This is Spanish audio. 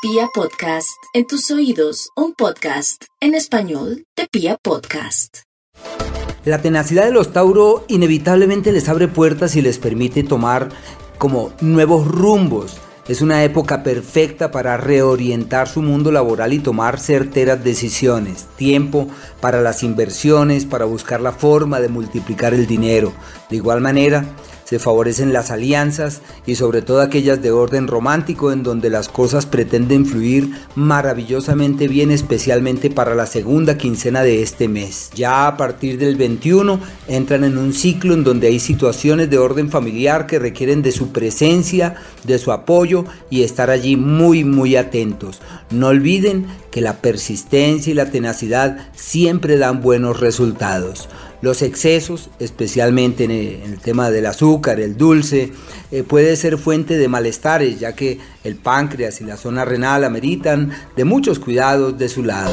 Pia Podcast, en tus oídos, un podcast en español de Pia Podcast. La tenacidad de los Tauro inevitablemente les abre puertas y les permite tomar como nuevos rumbos. Es una época perfecta para reorientar su mundo laboral y tomar certeras decisiones. Tiempo para las inversiones, para buscar la forma de multiplicar el dinero. De igual manera, se favorecen las alianzas y sobre todo aquellas de orden romántico en donde las cosas pretenden fluir maravillosamente bien especialmente para la segunda quincena de este mes. Ya a partir del 21 entran en un ciclo en donde hay situaciones de orden familiar que requieren de su presencia, de su apoyo y estar allí muy muy atentos. No olviden que la persistencia y la tenacidad siempre dan buenos resultados. Los excesos, especialmente en el, tema del azúcar, el dulce, eh, puede ser fuente de malestares, ya que el páncreas y la zona renal ameritan de muchos cuidados de su lado.